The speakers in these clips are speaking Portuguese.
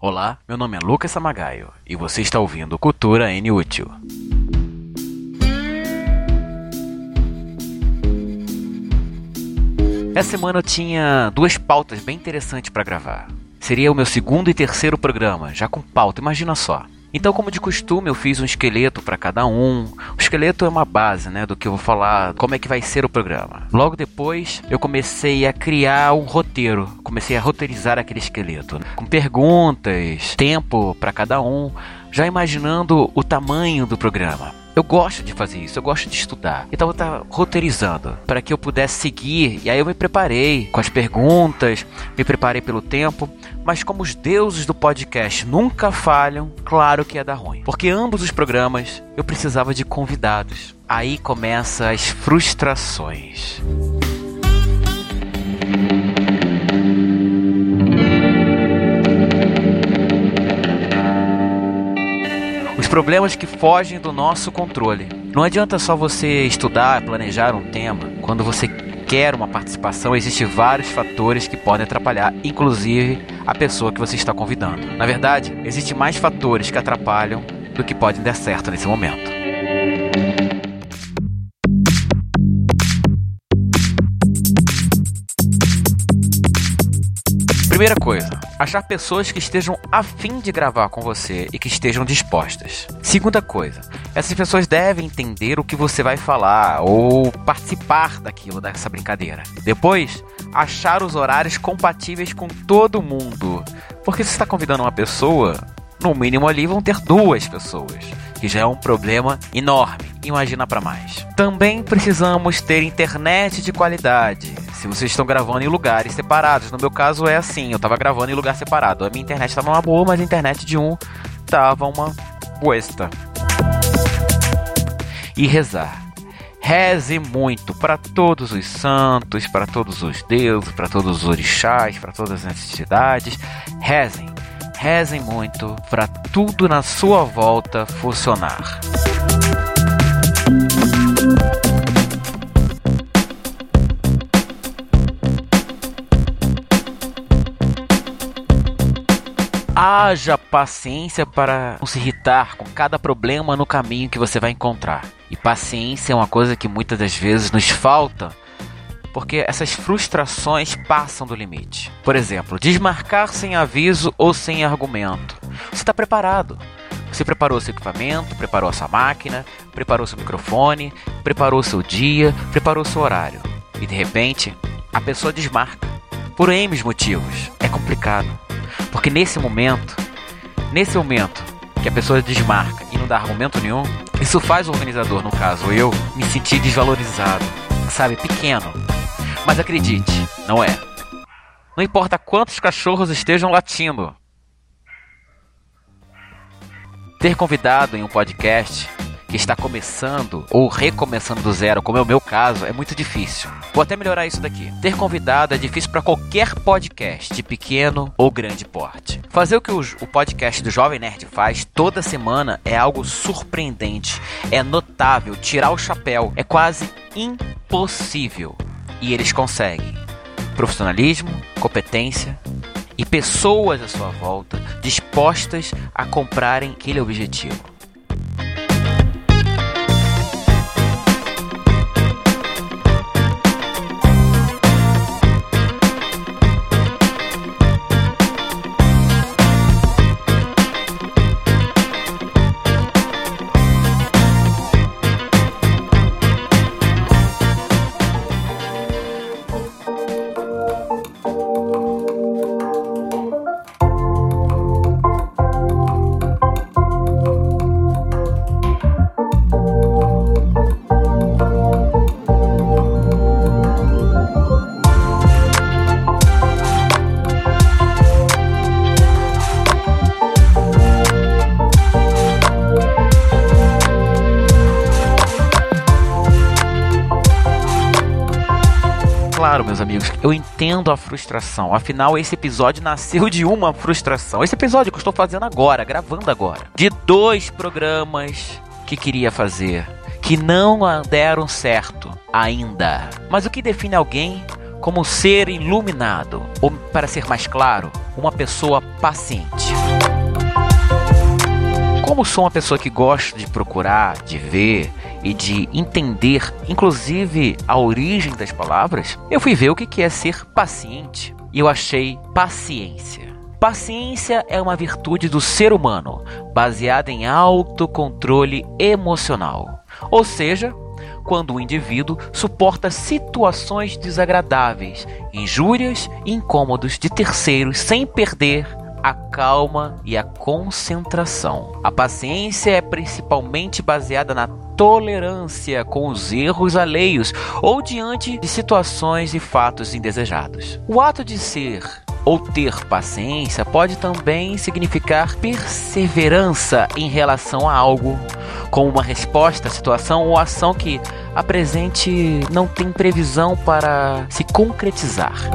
Olá, meu nome é Lucas Samagaio e você está ouvindo Cultura N Útil. Essa semana eu tinha duas pautas bem interessantes para gravar. Seria o meu segundo e terceiro programa, já com pauta, imagina só. Então, como de costume, eu fiz um esqueleto para cada um. O esqueleto é uma base, né, do que eu vou falar, como é que vai ser o programa. Logo depois, eu comecei a criar um roteiro, comecei a roteirizar aquele esqueleto, com perguntas, tempo para cada um, já imaginando o tamanho do programa. Eu gosto de fazer isso, eu gosto de estudar. Então eu estava roteirizando para que eu pudesse seguir. E aí eu me preparei com as perguntas, me preparei pelo tempo. Mas como os deuses do podcast nunca falham, claro que ia dar ruim. Porque ambos os programas eu precisava de convidados. Aí começa as frustrações. Problemas que fogem do nosso controle. Não adianta só você estudar, planejar um tema. Quando você quer uma participação, existem vários fatores que podem atrapalhar, inclusive a pessoa que você está convidando. Na verdade, existem mais fatores que atrapalham do que podem dar certo nesse momento. Primeira coisa, achar pessoas que estejam afim de gravar com você e que estejam dispostas. Segunda coisa, essas pessoas devem entender o que você vai falar ou participar daquilo, dessa brincadeira. Depois, achar os horários compatíveis com todo mundo. Porque se está convidando uma pessoa, no mínimo ali vão ter duas pessoas, que já é um problema enorme. Imagina para mais. Também precisamos ter internet de qualidade se vocês estão gravando em lugares separados. No meu caso é assim, eu tava gravando em lugar separado. A minha internet tava uma boa, mas a internet de um tava uma boesta. E rezar. Reze muito para todos os santos, para todos os deuses, para todos os orixás, para todas as entidades. Rezem. Rezem muito para tudo na sua volta funcionar. haja paciência para não se irritar com cada problema no caminho que você vai encontrar. E paciência é uma coisa que muitas das vezes nos falta porque essas frustrações passam do limite. Por exemplo, desmarcar sem aviso ou sem argumento. Você está preparado. Você preparou seu equipamento, preparou sua máquina, preparou seu microfone, preparou seu dia, preparou seu horário. E de repente, a pessoa desmarca. Por N motivos. É complicado. Porque nesse momento, nesse momento que a pessoa desmarca e não dá argumento nenhum, isso faz o organizador, no caso eu, me sentir desvalorizado, sabe, pequeno. Mas acredite, não é. Não importa quantos cachorros estejam latindo. Ter convidado em um podcast que está começando ou recomeçando do zero, como é o meu caso, é muito difícil. Vou até melhorar isso daqui. Ter convidado é difícil para qualquer podcast, de pequeno ou grande porte. Fazer o que o, o podcast do Jovem Nerd faz toda semana é algo surpreendente, é notável, tirar o chapéu, é quase impossível. E eles conseguem. Profissionalismo, competência, e pessoas à sua volta dispostas a comprarem aquele objetivo. Claro, meus amigos, eu entendo a frustração. Afinal, esse episódio nasceu de uma frustração. Esse episódio que eu estou fazendo agora, gravando agora, de dois programas que queria fazer, que não deram certo ainda. Mas o que define alguém como ser iluminado, ou para ser mais claro, uma pessoa paciente. Como sou uma pessoa que gosta de procurar, de ver e de entender, inclusive a origem das palavras, eu fui ver o que é ser paciente e eu achei paciência. Paciência é uma virtude do ser humano, baseada em autocontrole emocional. Ou seja, quando o indivíduo suporta situações desagradáveis, injúrias e incômodos de terceiros sem perder a calma e a concentração. A paciência é principalmente baseada na tolerância com os erros alheios ou diante de situações e fatos indesejados. O ato de ser ou ter paciência pode também significar perseverança em relação a algo, como uma resposta situação ou ação que a presente não tem previsão para se concretizar.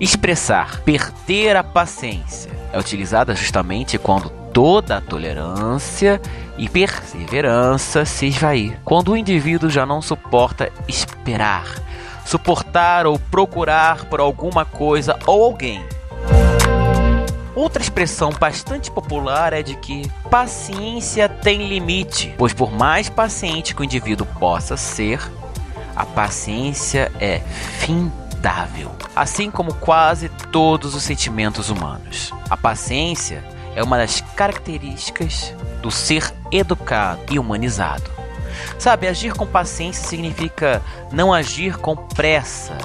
Expressar perder a paciência é utilizada justamente quando toda a tolerância e perseverança se esvair. Quando o indivíduo já não suporta esperar suportar ou procurar por alguma coisa ou alguém. Outra expressão bastante popular é de que paciência tem limite, pois por mais paciente que o indivíduo possa ser, a paciência é assim como quase todos os sentimentos humanos. A paciência é uma das características do ser educado e humanizado. Sabe, agir com paciência significa não agir com pressa,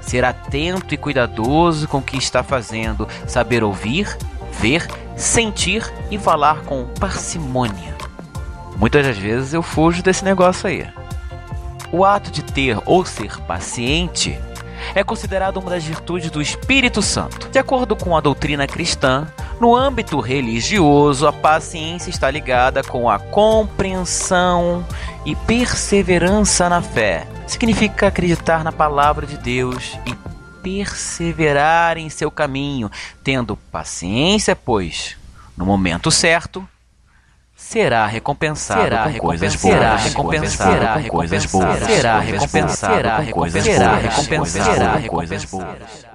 ser atento e cuidadoso com o que está fazendo, saber ouvir, ver, sentir e falar com parcimônia. Muitas das vezes eu fujo desse negócio aí. O ato de ter ou ser paciente é considerado uma das virtudes do Espírito Santo. De acordo com a doutrina cristã, no âmbito religioso, a paciência está ligada com a compreensão e perseverança na fé. Significa acreditar na palavra de Deus e perseverar em seu caminho, tendo paciência, pois no momento certo será recompensado será com coisas boas, será recompensado. será com coisas boas, será recompensado será recompensado será recompensado. Boas.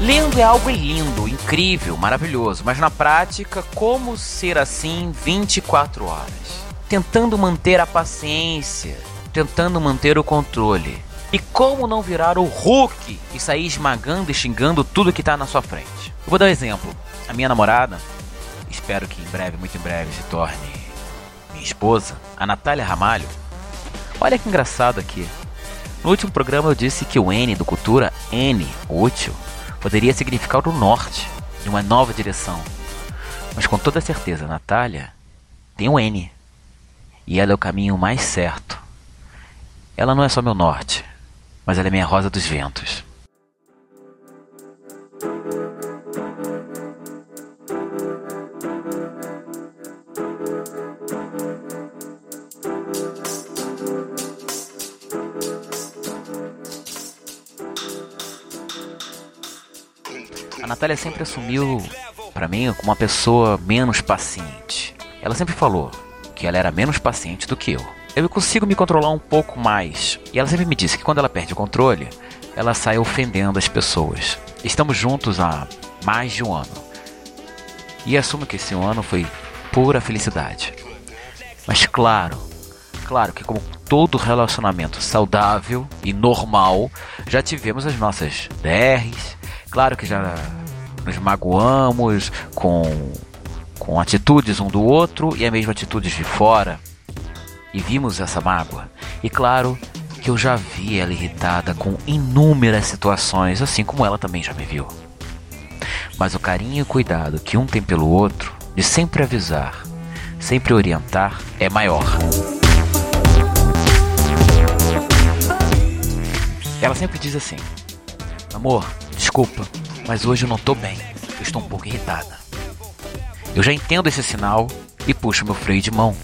Lendo é algo lindo, incrível, maravilhoso, mas na prática, como ser assim 24 horas? Tentando manter a paciência, tentando manter o controle. E como não virar o Hulk e sair esmagando e xingando tudo que está na sua frente? Eu vou dar um exemplo. A minha namorada, espero que em breve, muito em breve, se torne minha esposa, a Natália Ramalho. Olha que engraçado aqui. No último programa eu disse que o N do Cultura, N, útil, poderia significar o norte, de uma nova direção. Mas com toda certeza, Natália tem o N. E ela é o caminho mais certo. Ela não é só meu norte, mas ela é minha rosa dos ventos. A Natália sempre assumiu para mim como uma pessoa menos paciente. Ela sempre falou que ela era menos paciente do que eu. Eu consigo me controlar um pouco mais. E ela sempre me disse que quando ela perde o controle, ela sai ofendendo as pessoas. Estamos juntos há mais de um ano. E assumo que esse ano foi pura felicidade. Mas claro, claro que como todo relacionamento saudável e normal, já tivemos as nossas DRs, Claro que já nos magoamos com, com atitudes um do outro e a mesma atitudes de fora. E vimos essa mágoa. E claro que eu já vi ela irritada com inúmeras situações, assim como ela também já me viu. Mas o carinho e cuidado que um tem pelo outro, de sempre avisar, sempre orientar, é maior. Ela sempre diz assim: Amor, Desculpa, mas hoje eu não tô bem. Eu estou um pouco irritada. Eu já entendo esse sinal e puxo meu freio de mão.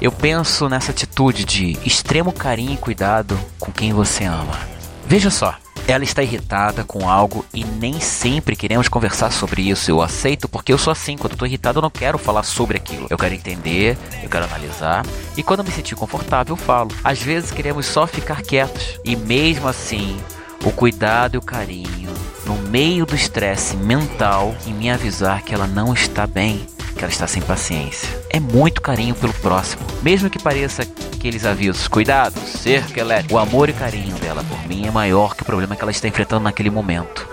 Eu penso nessa atitude de extremo carinho e cuidado com quem você ama. Veja só, ela está irritada com algo e nem sempre queremos conversar sobre isso. Eu aceito porque eu sou assim. Quando tô irritado, eu não quero falar sobre aquilo. Eu quero entender, eu quero analisar. E quando me sentir confortável, eu falo. Às vezes queremos só ficar quietos. E mesmo assim, o cuidado e o carinho no meio do estresse mental em me avisar que ela não está bem, que ela está sem paciência. É muito carinho pelo próximo, mesmo que pareça aqueles avisos: cuidado, cerco elétrico. O amor e carinho dela por mim é maior que o problema que ela está enfrentando naquele momento.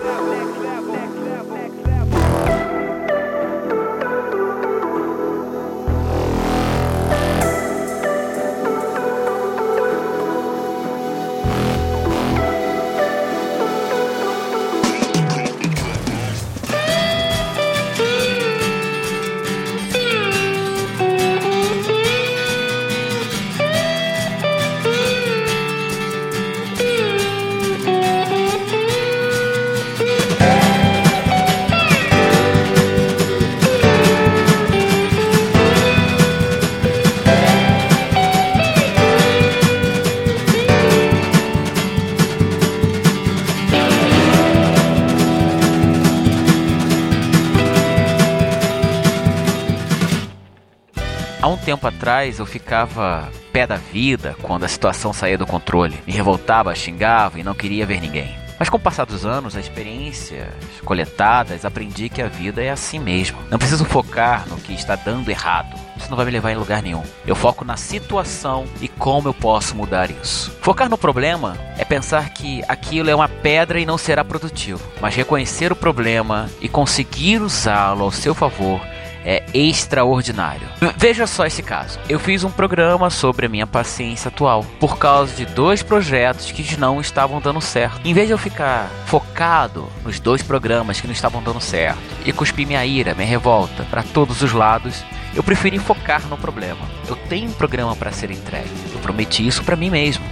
Há um tempo atrás eu ficava pé da vida quando a situação saía do controle. Me revoltava, xingava e não queria ver ninguém. Mas com o passar dos anos, as experiências coletadas, aprendi que a vida é assim mesmo. Não preciso focar no que está dando errado. Isso não vai me levar em lugar nenhum. Eu foco na situação e como eu posso mudar isso. Focar no problema é pensar que aquilo é uma pedra e não será produtivo. Mas reconhecer o problema e conseguir usá-lo ao seu favor é extraordinário. Veja só esse caso. Eu fiz um programa sobre a minha paciência atual por causa de dois projetos que não estavam dando certo. Em vez de eu ficar focado nos dois programas que não estavam dando certo e cuspir minha ira, minha revolta para todos os lados, eu preferi focar no problema. Eu tenho um programa para ser entregue. Eu prometi isso para mim mesmo.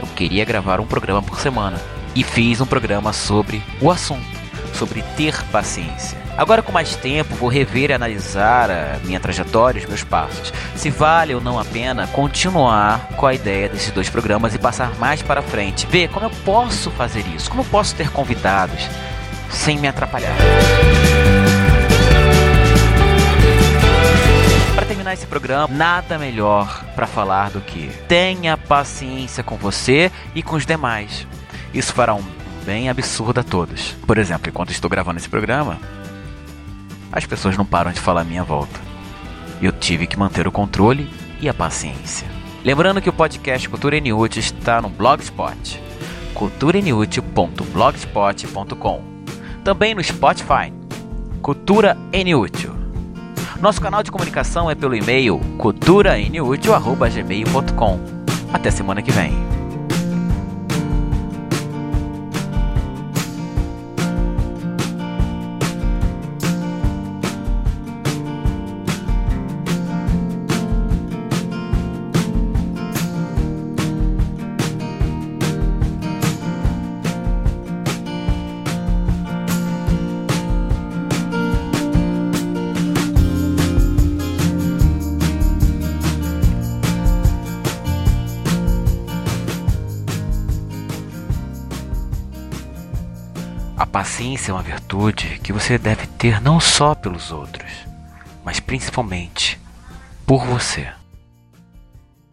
Eu queria gravar um programa por semana e fiz um programa sobre o assunto, sobre ter paciência. Agora, com mais tempo, vou rever e analisar a minha trajetória, os meus passos. Se vale ou não a pena continuar com a ideia desses dois programas e passar mais para frente. Ver como eu posso fazer isso, como eu posso ter convidados sem me atrapalhar. Para terminar esse programa, nada melhor para falar do que tenha paciência com você e com os demais. Isso fará um bem absurdo a todos. Por exemplo, enquanto estou gravando esse programa, as pessoas não param de falar à minha volta. Eu tive que manter o controle e a paciência. Lembrando que o podcast Cultura Inútil está no Blogspot, culturainútil.blogspot.com. Também no Spotify, Cultura Inútil. Nosso canal de comunicação é pelo e-mail culturainútil.gmail.com. Até semana que vem. Paciência é uma virtude que você deve ter não só pelos outros, mas principalmente por você.